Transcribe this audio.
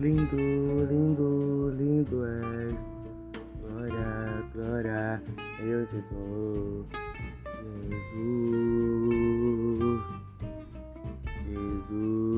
Lindo, lindo, lindo és. Glória, glória, eu te dou. Jesus, Jesus.